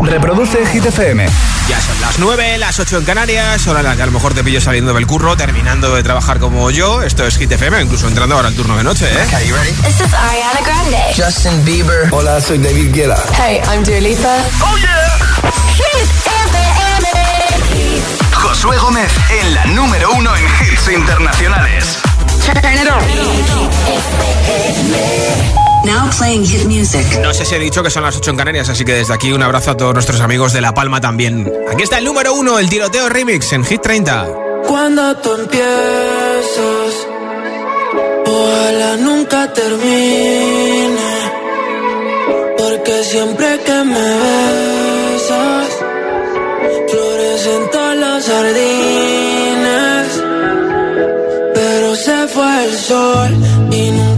Reproduce Hit FM. Ya son las 9, las 8 en Canarias, hora las que a lo mejor te pillo saliendo del curro, terminando de trabajar como yo. Esto es Hit FM, incluso entrando ahora al turno de noche, ¿eh? Okay, you ready? This is Ariana Grande. Justin Bieber. Hola, soy David Guetta. Hey, I'm Dua Lipa. Oh yeah. Hit FM. Josué Gómez en la número uno en hits internacionales. Turn it on. Now playing hit music. No sé si he dicho que son las 8 en Canarias, así que desde aquí un abrazo a todos nuestros amigos de La Palma también. Aquí está el número uno, el tiroteo remix en Hit 30. Cuando tú empiezas, ojalá nunca termine. Porque siempre que me besas, florecen todas las jardines. Pero se fue el sol y nunca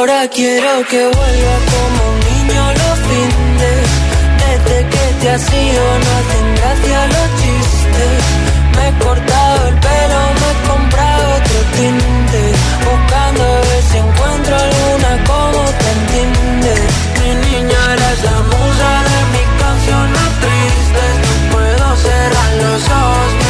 ahora quiero que vuelva como un niño los fines. Desde que te has ido no hacen gracia los chistes. Me he cortado el pelo, me he comprado otro tinte. Buscando a ver si encuentro alguna como te entiende. Mi niña eres la musa de mis canciones tristes. No puedo cerrar los ojos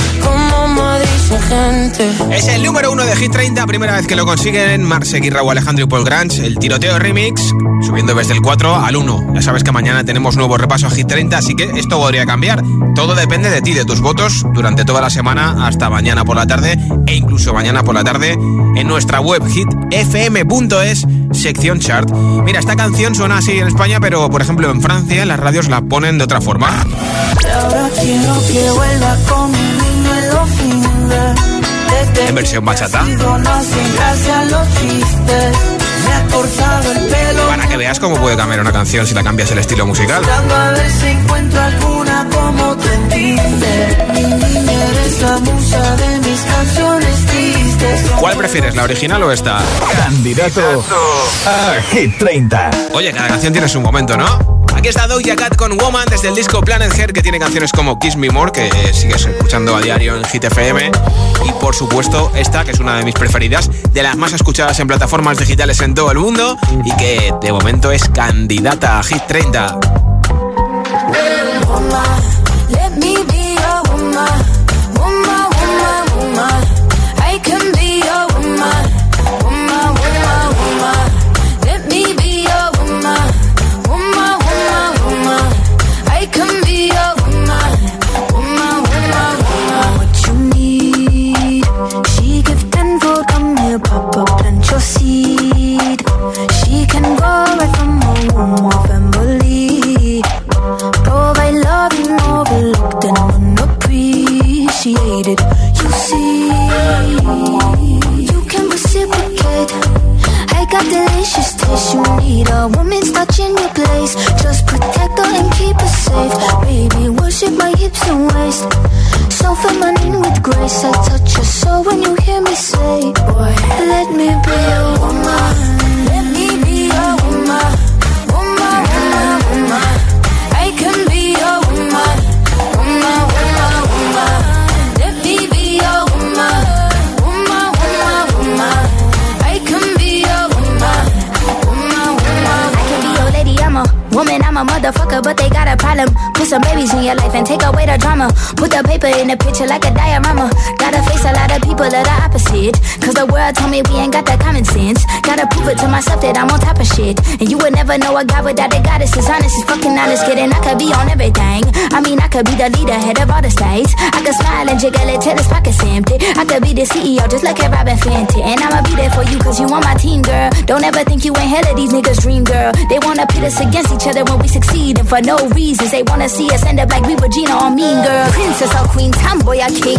gente. Es el número uno de Hit 30, primera vez que lo consiguen Marce Raúl Alejandro y Paul Grange, el tiroteo remix, subiendo desde el 4 al 1. Ya sabes que mañana tenemos nuevo repaso a Hit 30, así que esto podría cambiar. Todo depende de ti, de tus votos, durante toda la semana hasta mañana por la tarde e incluso mañana por la tarde en nuestra web hitfm.es, sección chart. Mira, esta canción suena así en España, pero por ejemplo en Francia las radios la ponen de otra forma. Ahora quiero que vuelva con En versión bachata. Para que veas cómo puede cambiar una canción si la cambias el estilo musical. ¿Cuál prefieres, la original o esta? Candidato a Hit 30. Oye, cada canción tiene su momento, ¿no? Aquí está Doja Cat con Woman desde el disco Planet Hair que tiene canciones como Kiss Me More que sigues escuchando a diario en Hit FM y por supuesto esta que es una de mis preferidas, de las más escuchadas en plataformas digitales en todo el mundo y que de momento es candidata a Hit 30. The paper picture like a diorama. Gotta face a lot of people that are opposite. Cause the world told me we ain't got that common sense. Gotta prove it to myself that I'm on top of shit. And you would never know a guy without a goddess. Is honest, is fucking honest, kidding. I could be on everything. I mean, I could be the leader, head of all the states. I could smile and jiggle it till his pockets empty. I could be the CEO, just like a Robin Fenty. And I'ma be there for you, cause you on my team, girl. Don't ever think you ain't hell of these niggas' dream, girl. They wanna pit us against each other when we succeed. And for no reasons, they wanna see us end up like we were Gina or Mean Girl. Princess or Queen, Tomboy or King.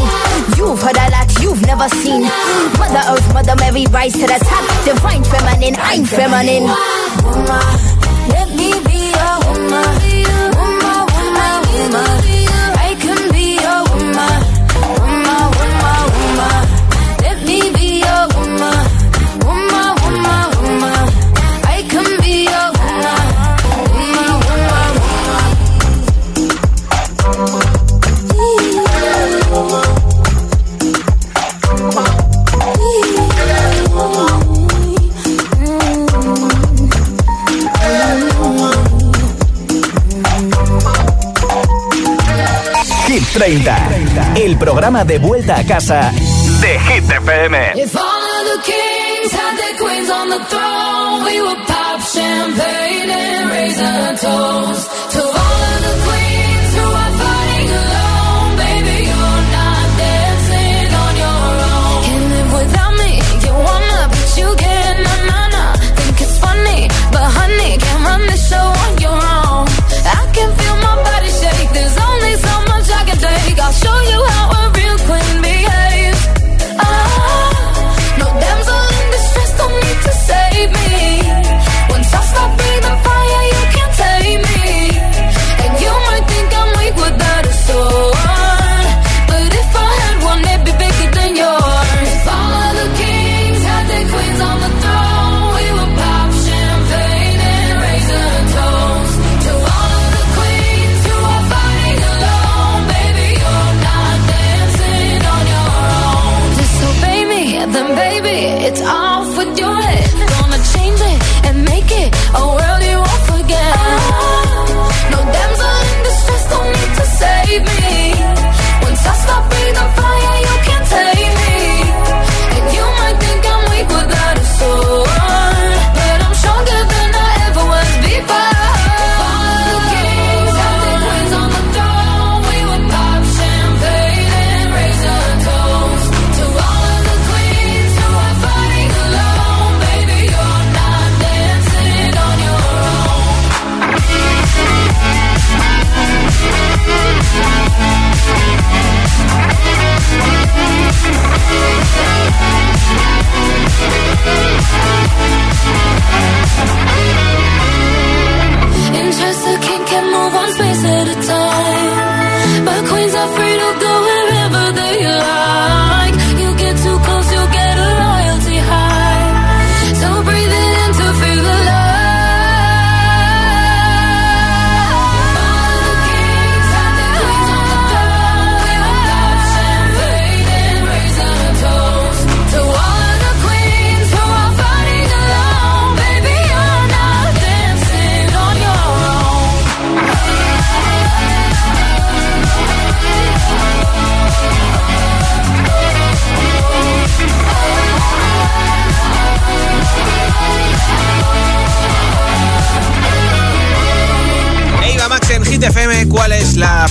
You've heard a lot you've never seen. Mother Earth, Mother Mary, rise to the top. Divine feminine, I'm feminine. Woman, let me be woman, woman, programa de vuelta a casa de Hit FM. If all of the kings had their queens on the throne, we would pop champagne and raise a toast to all of the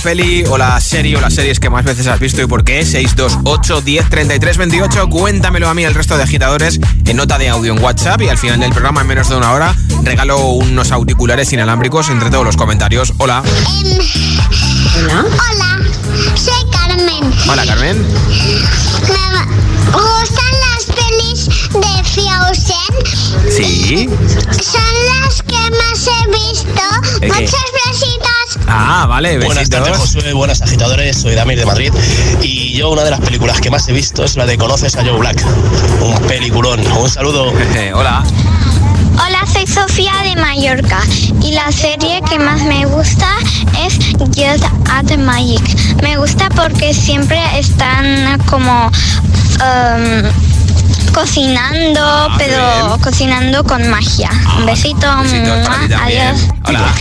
peli o la serie o las series que más veces has visto y por qué? 628 10 33 28. Cuéntamelo a mí el resto de agitadores en nota de audio en WhatsApp y al final del programa, en menos de una hora, regalo unos auriculares inalámbricos entre todos los comentarios. Hola. Hola. Hola, soy Carmen. Hola, Carmen. Me gustan las pelis de Frozen. Sí. Son las que más he visto. Muchas besitos. Ah, vale, besitos. Buenas tardes, Josué. Buenas agitadores. Soy Damir de Madrid. Y yo una de las películas que más he visto es la de Conoces a Joe Black. Un peliculón. Un saludo. Hola. Hola, soy Sofía de Mallorca y la serie que más me gusta es Just at Magic. Me gusta porque siempre están como um, cocinando, pero cocinando con magia. Un besito. También. Adiós. Hola.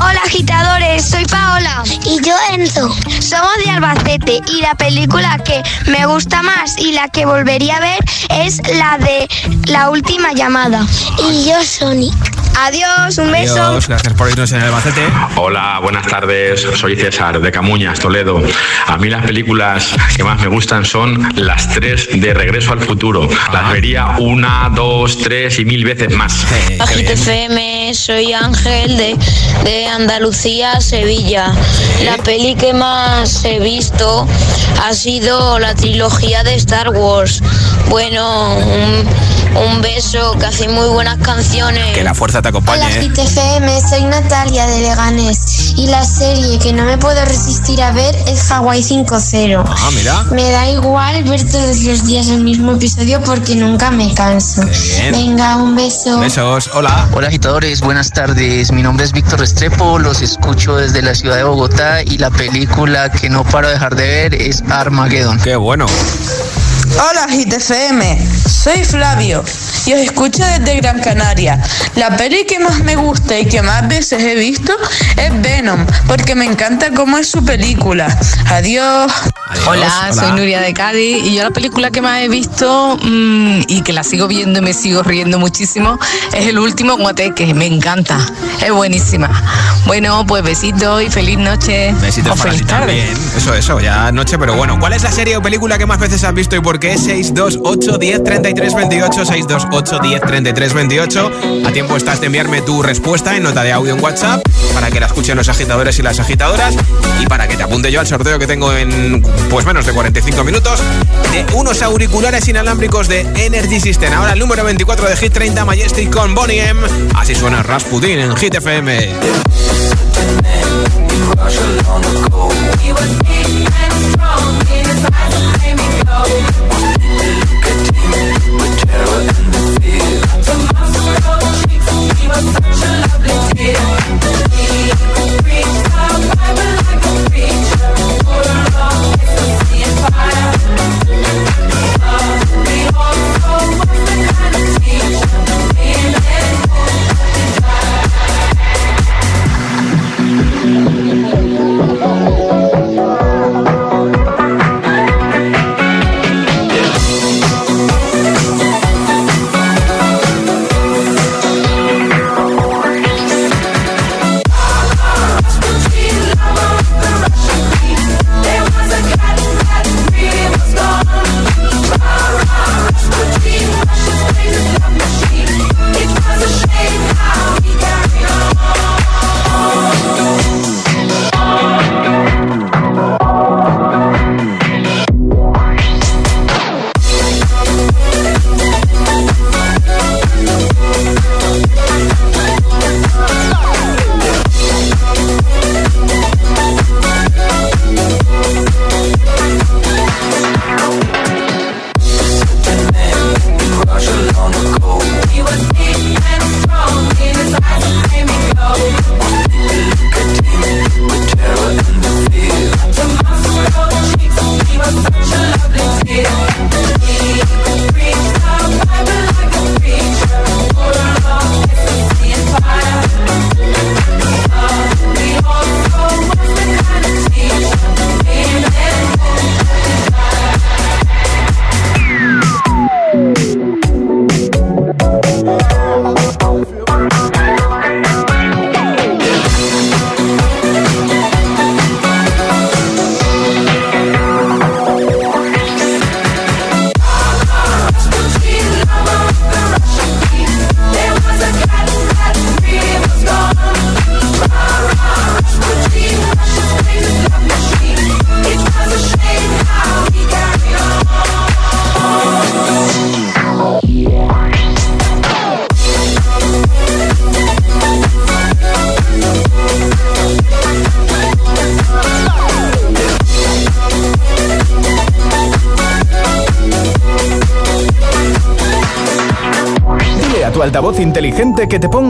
Hola agitadores, soy Paola. Y yo Enzo. Somos de Albacete y la película que me gusta más y la que volvería a ver es la de La Última Llamada. Y yo Sonic. Adiós, un beso. Adiós, gracias por irnos en el Albacete. Hola, buenas tardes. Soy César de Camuñas, Toledo. A mí las películas que más me gustan son las tres de Regreso al Futuro. Las vería una, dos, tres y mil veces más. Agit FM, soy Ángel de, de Andalucía, Sevilla. La peli que más he visto ha sido la trilogía de Star Wars. Bueno, un, un beso, que hace muy buenas canciones. Que la fuerza te acompañe. Hola ¿eh? FM, soy Natalia de Leganés y la serie que no me puedo resistir a ver es Hawaii 5.0. Ah, mira. Me da igual ver todos los días el mismo episodio porque nunca me canso. bien. Venga, un beso. Besos, hola. Hola agitadores, buenas tardes. Mi nombre es Víctor Restrepo, los escucho desde la ciudad de Bogotá y la película que no paro de dejar de ver es Armageddon. Qué bueno. Hola GTFM, soy Flavio y os escucho desde Gran Canaria. La peli que más me gusta y que más veces he visto es Venom, porque me encanta cómo es su película. Adiós. Hola, soy Nuria de Cádiz y yo la película que más he visto mm, y que la sigo viendo y me sigo riendo muchísimo es el último Guateque, me encanta, es buenísima. Bueno, pues besitos y feliz noche. Besitos o para feliz ti tarde. también. Eso, eso, ya noche, pero bueno. ¿Cuál es la serie o película que más veces has visto y por qué? 628 10 33 28 628 10 33 28 A tiempo estás de enviarme tu respuesta en nota de audio en WhatsApp para que la escuchen los agitadores y las agitadoras y para que te apunte yo al sorteo que tengo en pues menos de 45 minutos de unos auriculares inalámbricos de Energy System. Ahora el número 24 de Hit 30 Majestic con Bonnie M. Así suena Rasputin en Hit FM. such a lovely dear.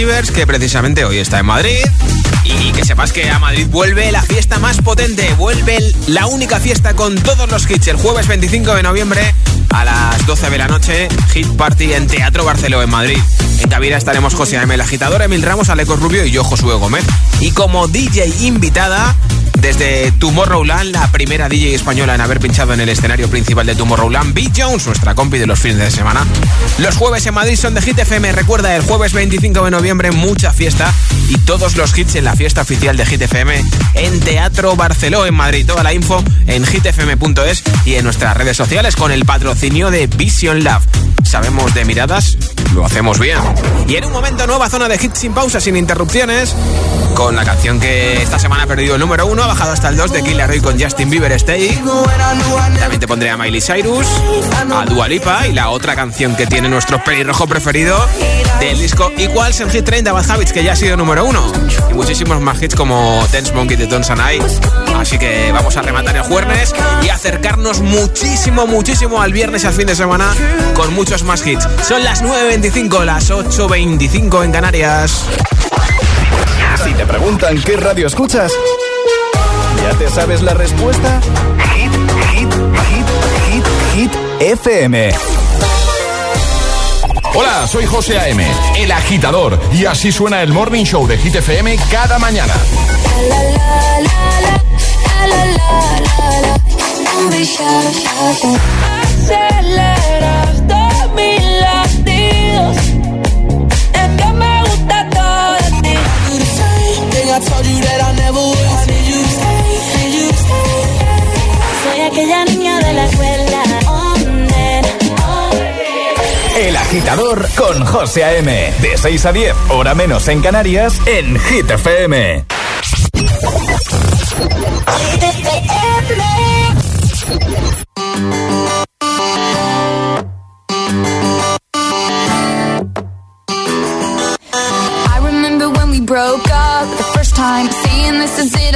Que precisamente hoy está en Madrid. Y que sepas que a Madrid vuelve la fiesta más potente, vuelve la única fiesta con todos los hits el jueves 25 de noviembre a las 12 de la noche, Hit Party en Teatro Barceló en Madrid. En cabina estaremos José M. el agitador, Emil Ramos, Alecos Rubio y yo, Josué Gómez. Y como DJ invitada, desde Tomorrowland, la primera DJ española en haber pinchado en el escenario principal de Tomorrowland, B. Jones, nuestra compi de los fines de semana. Los jueves en Madrid son de Hit FM. Recuerda, el jueves 25 de noviembre, mucha fiesta y todos los hits en la fiesta oficial de Hit FM en Teatro Barceló en Madrid. Toda la info en hitfm.es y en nuestras redes sociales con el patrocinio de Vision Love. Sabemos de miradas, lo hacemos bien. Y en un momento, nueva zona de hits sin pausa, sin interrupciones, con la canción que esta semana ha perdido el número uno, ha bajado hasta el 2 de Killer con Justin Bieber Stay. También te pondré a Miley Cyrus, a Dua Lipa y la otra canción que tiene nuestro pelirrojo preferido del disco Equals en Hit 30 Bad Habits, que ya ha sido número uno. Y muchísimos más hits como Dance Monkey de Don Sanai. Así que vamos a rematar el jueves y acercarnos muchísimo, muchísimo al viernes y al fin de semana con muchos más hits. Son las 9.25, las 8.25 en Canarias. Si te preguntan qué radio escuchas, ¿ya te sabes la respuesta? Hit, hit, hit, hit, hit, FM. Hola, soy José A.M., el agitador, y así suena el Morning Show de Hit FM cada mañana. Latidos. Es que me gusta todo de ti. Soy aquella niña de la escuela. El agitador con José A.M. De 6 a 10, hora menos en Canarias, en Hit FM.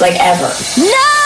Like, ever. No!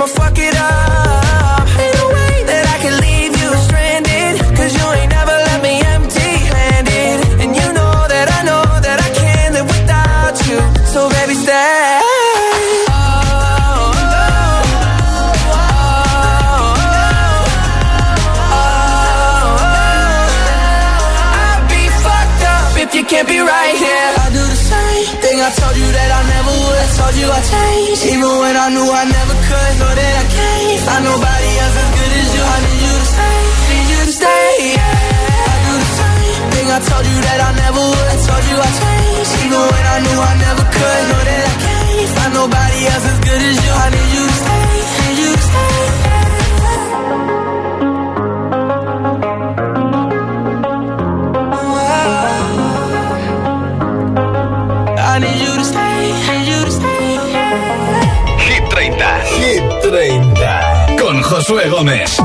I'ma fuck nobody else as good as you. I need you to stay, need you to stay. I need you to stay, need you to stay. Hit 30. Hit 30. Con Josué Gómez.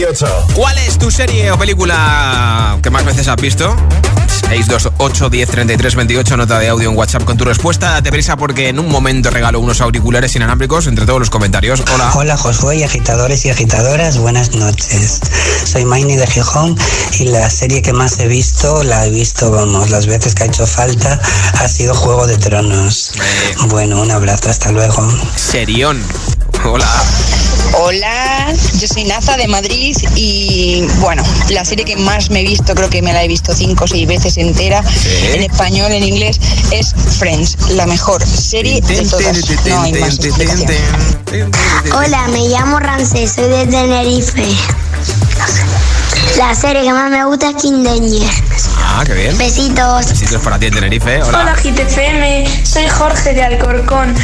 28 ¿Cuál es tu serie o película que más veces has visto? 628 1033 28 nota de audio en WhatsApp con tu respuesta. Date prisa porque en un momento regalo unos auriculares inalámbricos entre todos los comentarios. Hola. Hola Josué y agitadores y agitadoras, buenas noches. Soy Maini de Gijón y la serie que más he visto, la he visto, vamos, las veces que ha hecho falta, ha sido Juego de Tronos. Bueno, un abrazo, hasta luego. Serión. Hola. Hola, yo soy Naza de Madrid y bueno, la serie que más me he visto, creo que me la he visto cinco o seis veces entera, en español, en inglés, es Friends, la mejor serie de todas. No hay más. Hola, me llamo Ramsés, soy de Tenerife. La serie que más me gusta es King Danger. Ah, qué bien. Besitos. Besitos para ti en Tenerife. Hola. Hola GTFM, soy Jorge de Alcorcón.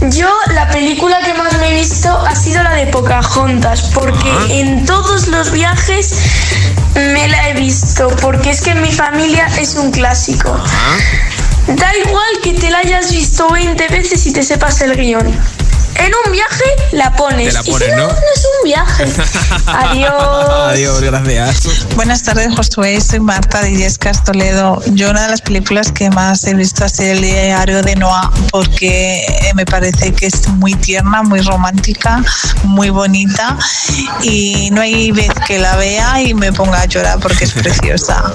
Yo la película que más me he visto ha sido la de Pocahontas, porque en todos los viajes me la he visto, porque es que en mi familia es un clásico. Da igual que te la hayas visto 20 veces y te sepas el guion. En un viaje la pones. Te la y si no, ¿no? es un viaje. Adiós. Adiós, gracias. Buenas tardes, Josué. Soy Marta de Illescas, Toledo. Yo una de las películas que más he visto ha sido El diario de Noah porque eh, me parece que es muy tierna, muy romántica, muy bonita y no hay vez que la vea y me ponga a llorar porque es preciosa.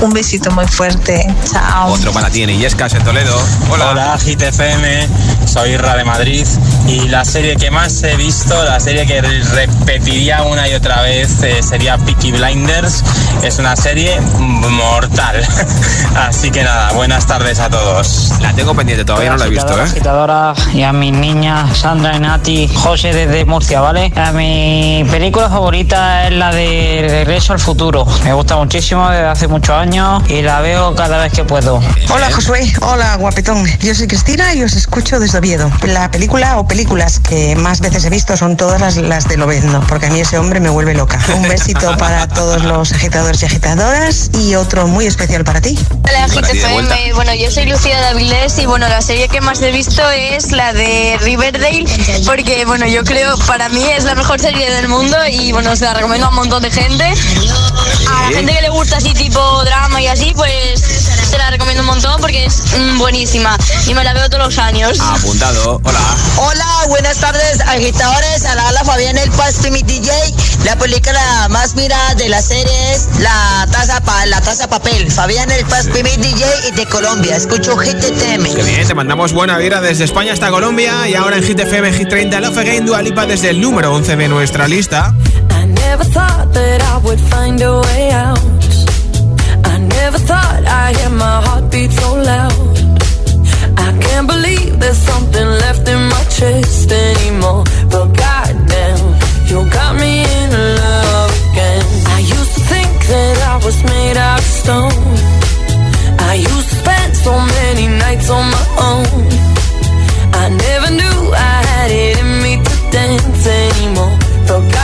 Un besito muy fuerte. Chao. Otro para ti en Illescas, en Toledo. Hola. Hola, GTFM, soy Irra de Madrid y la serie que más he visto, la serie que repetiría una y otra vez eh, sería Peaky Blinders. Es una serie mortal. Así que nada, buenas tardes a todos. La tengo pendiente, todavía no la he visto, ¿eh? agitadora y a mis niñas Sandra y Nati, José desde Murcia, ¿vale? A mi película favorita es la de Regreso al Futuro. Me gusta muchísimo desde hace muchos años y la veo cada vez que puedo. Hola Josué, hola guapetón. Yo soy Cristina y os escucho desde Oviedo. La película o películas que más veces he visto son todas las, las de Lobezno, porque a mí ese hombre me vuelve loca. Un besito para todos los agitadores y agitadoras y otro muy especial para ti. Hola. GTFM, bueno yo soy Lucía de Avilés y bueno la serie que más he visto es la de Riverdale porque bueno yo creo para mí es la mejor serie del mundo y bueno se la recomiendo a un montón de gente. A la gente que le gusta así tipo drama y así pues se la recomiendo un montón porque es mm, buenísima y me la veo todos los años. Apuntado. Hola. Hola, buenas tardes, agitadores. A la ala Fabián El Pasti, mi DJ. La película más mirada de la serie es La Taza pa La Taza Papel. Fabián El Pasti, mi DJ y de Colombia. Escucho GTTM. Qué bien, te mandamos buena vibra desde España hasta Colombia y ahora en Hit FM Hit 30 Love Again Dua Lipa desde el número 11 de nuestra lista. I never thought that I would find a way out. I never thought I'd hear my heartbeat so loud. can't believe there's something left in my chest anymore. But goddamn, you got me in love again. I used to think that I was made out of stone. I used to spend so many nights on my own. I never knew I had it in me to dance anymore. But God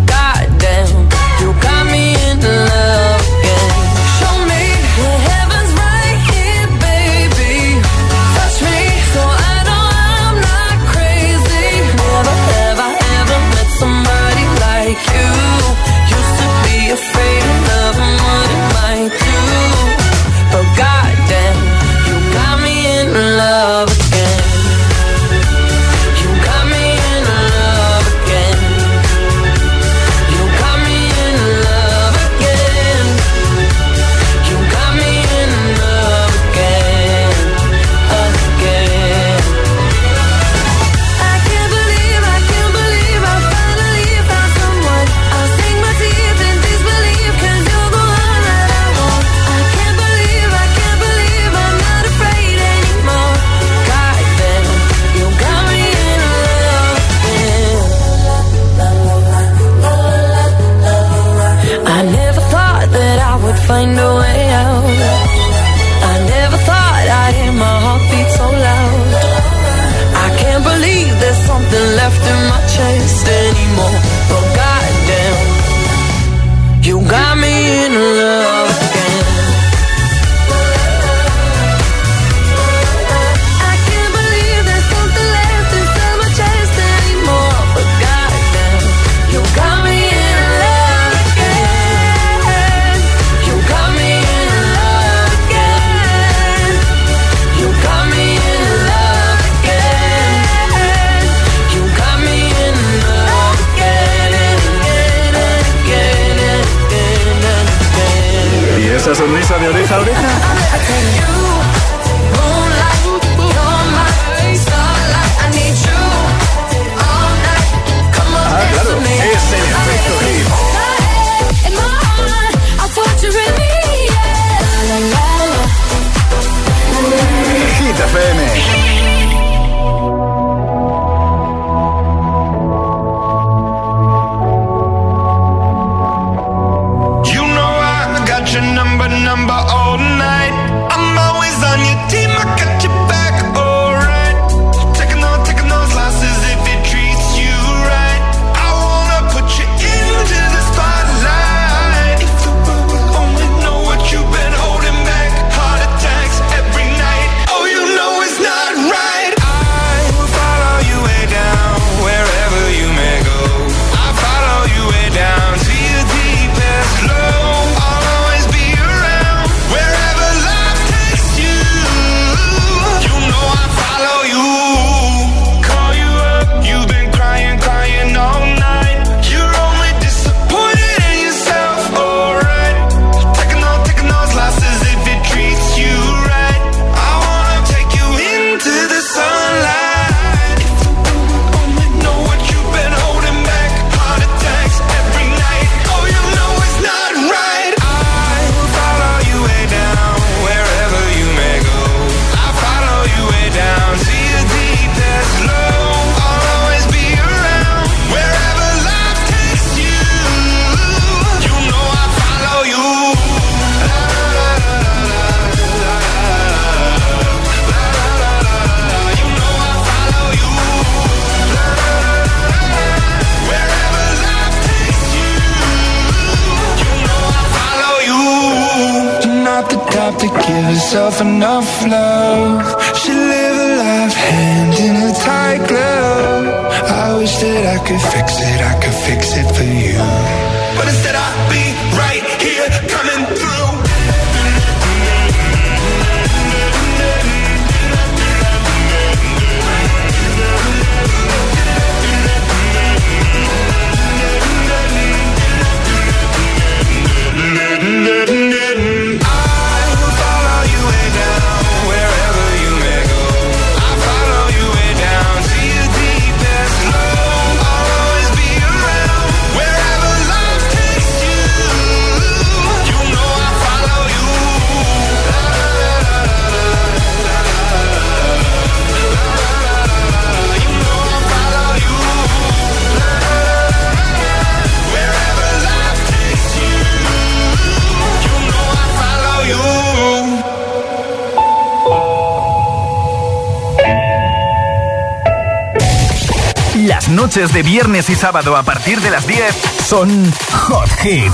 noches de viernes y sábado a partir de las 10 son Hot Hit.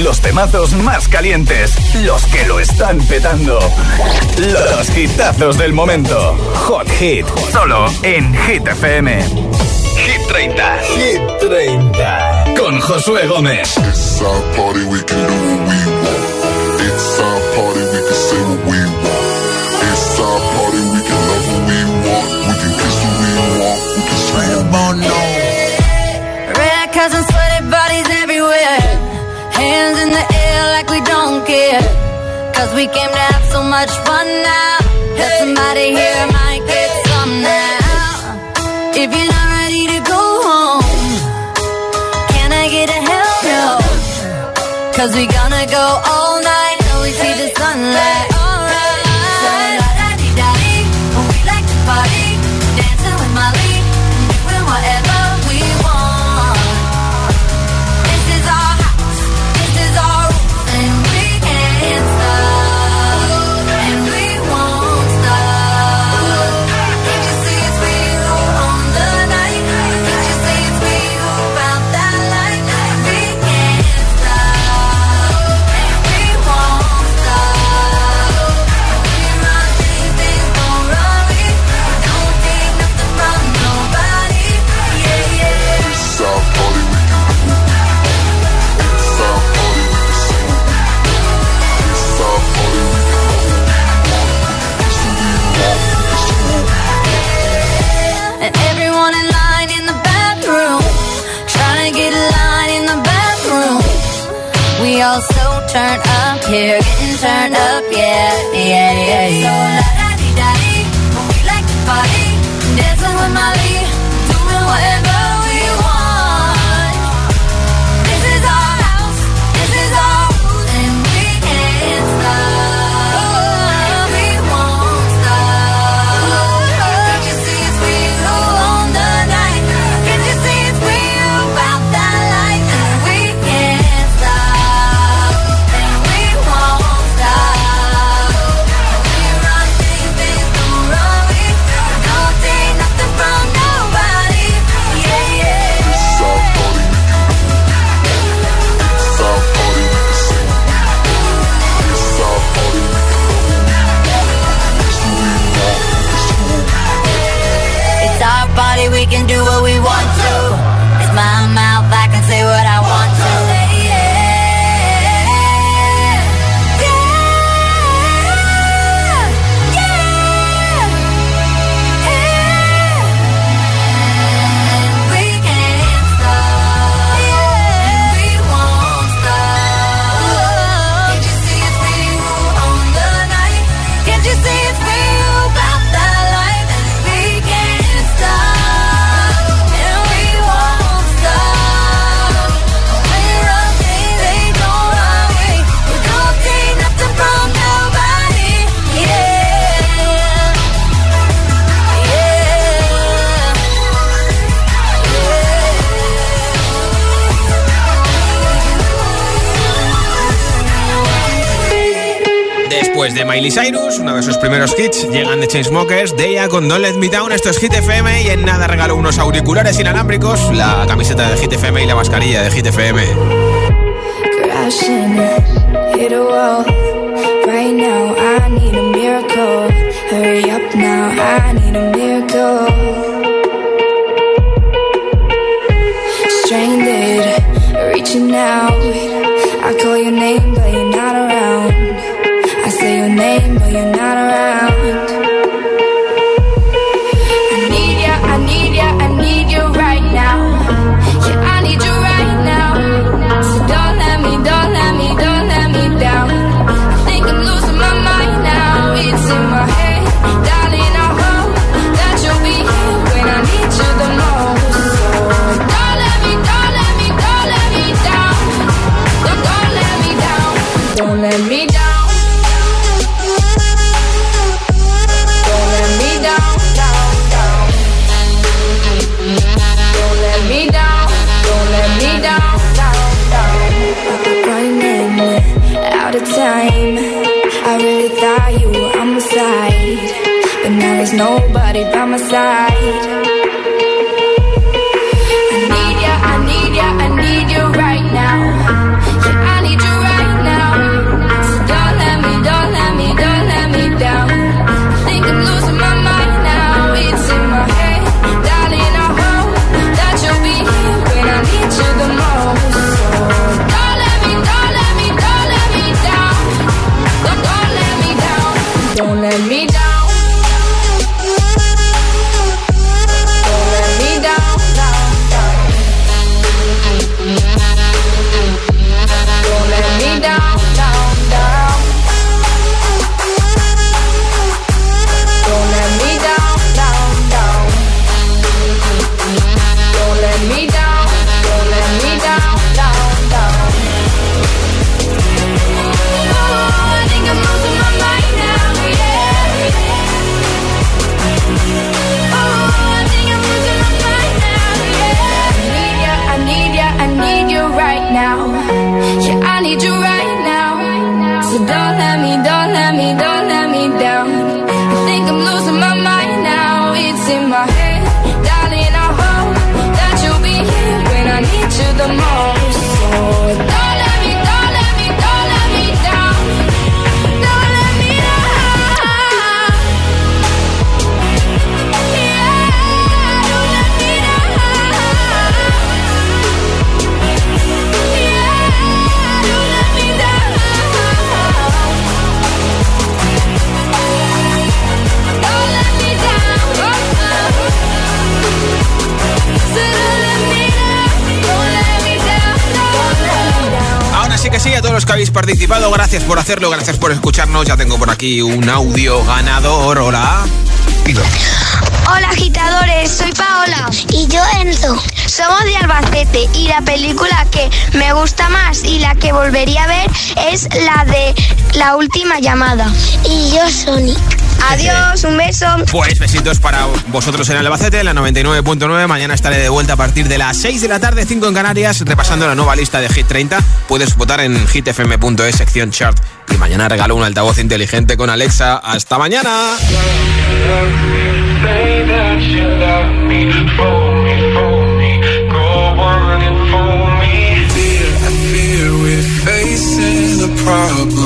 Los temazos más calientes, los que lo están petando. Los hitazos del momento. Hot Hit, solo en Hit FM. Hit 30. Hit 30. Con Josué Gómez. It's our party, we can do what we want. It's our party, we can say what we we came to have so much fun now. That somebody here might get some now. If you're not ready to go home, can I get a hell no? Cause we gonna go all Miley Cyrus, uno de sus primeros hits. Llegan de Chainsmokers, Deia con Don't Let Me Down. Esto es Hit FM y en nada regalo unos auriculares inalámbricos, la camiseta de Hit FM y la mascarilla de Hit FM. Stranded, reaching out habéis participado, gracias por hacerlo, gracias por escucharnos. Ya tengo por aquí un audio ganador. Hola. Hola agitadores, soy Paola. Y yo Enzo. Somos de Albacete y la película que me gusta más y la que volvería a ver es la de La Última Llamada. Y yo Sonic. Adiós, un beso. Pues besitos para vosotros en Albacete, en la 99.9. Mañana estaré de vuelta a partir de las 6 de la tarde, 5 en Canarias, repasando la nueva lista de Hit 30. Puedes votar en hitfm.es, sección chart. Y mañana regalo un altavoz inteligente con Alexa. ¡Hasta mañana! Problem.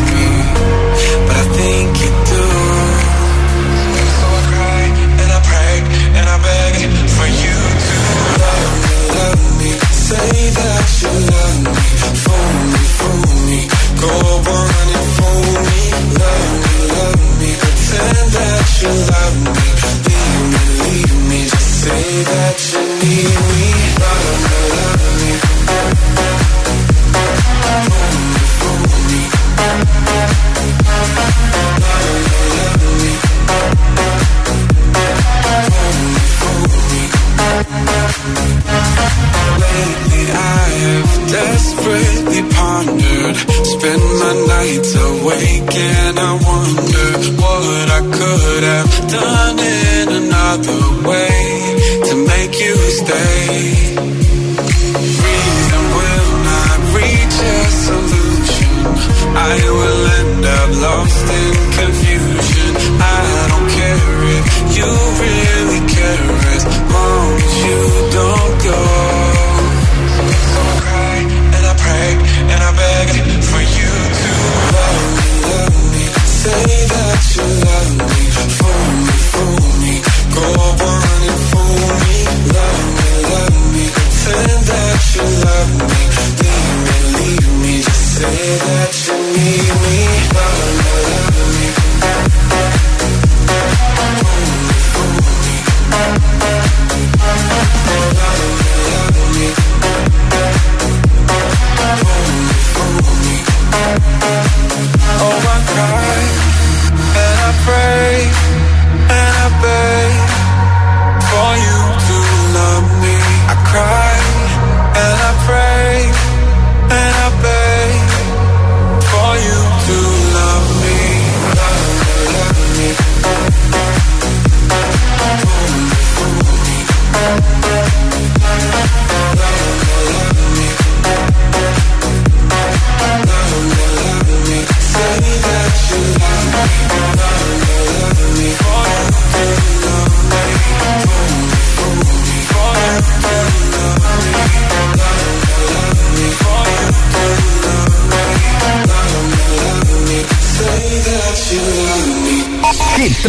Go on and me. Love me, love me. Pretend that you love me. Leave me, leave me. Just say that you need me.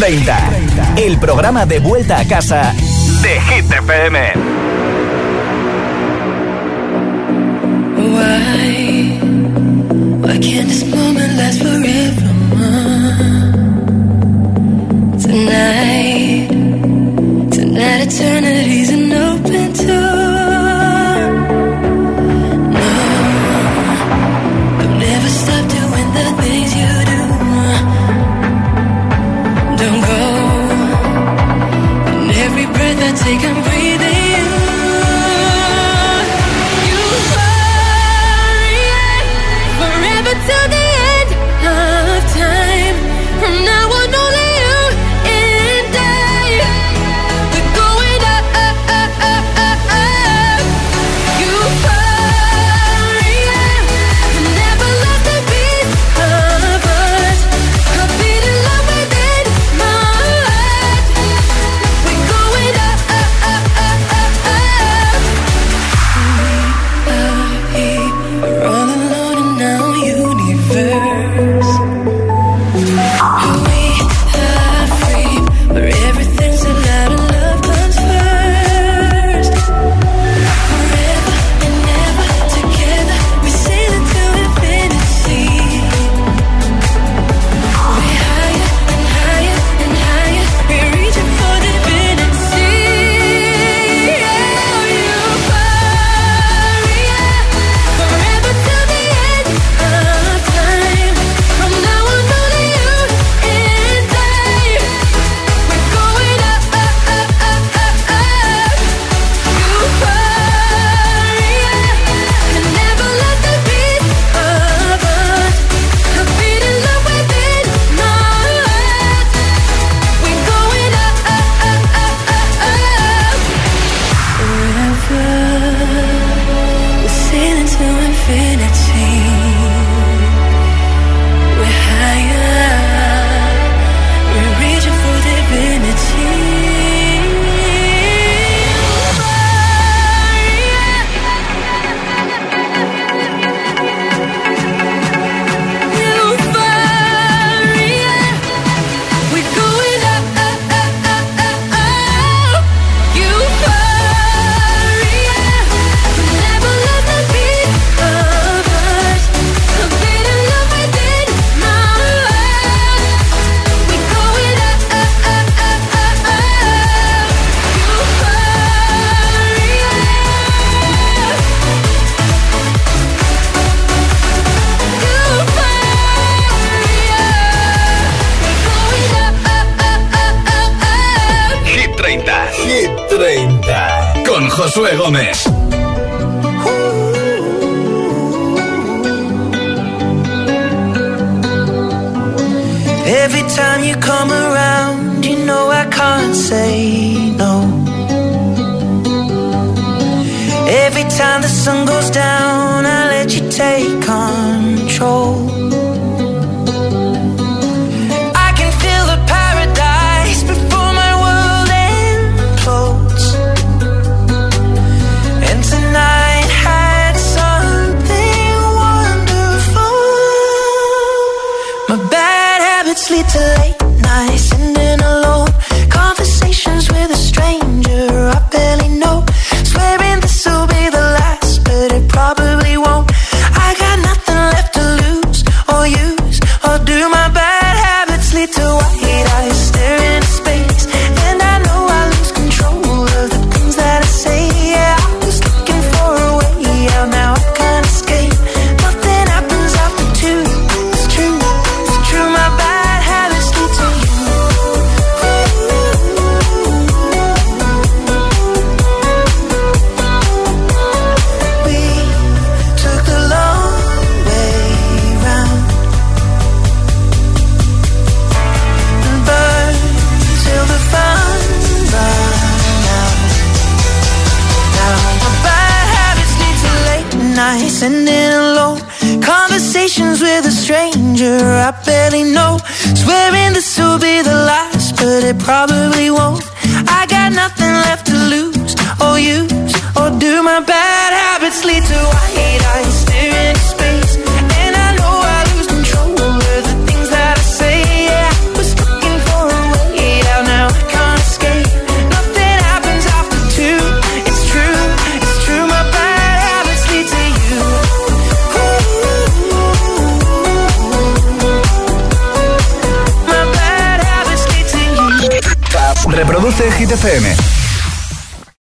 30. El programa de vuelta a casa de Hit FM.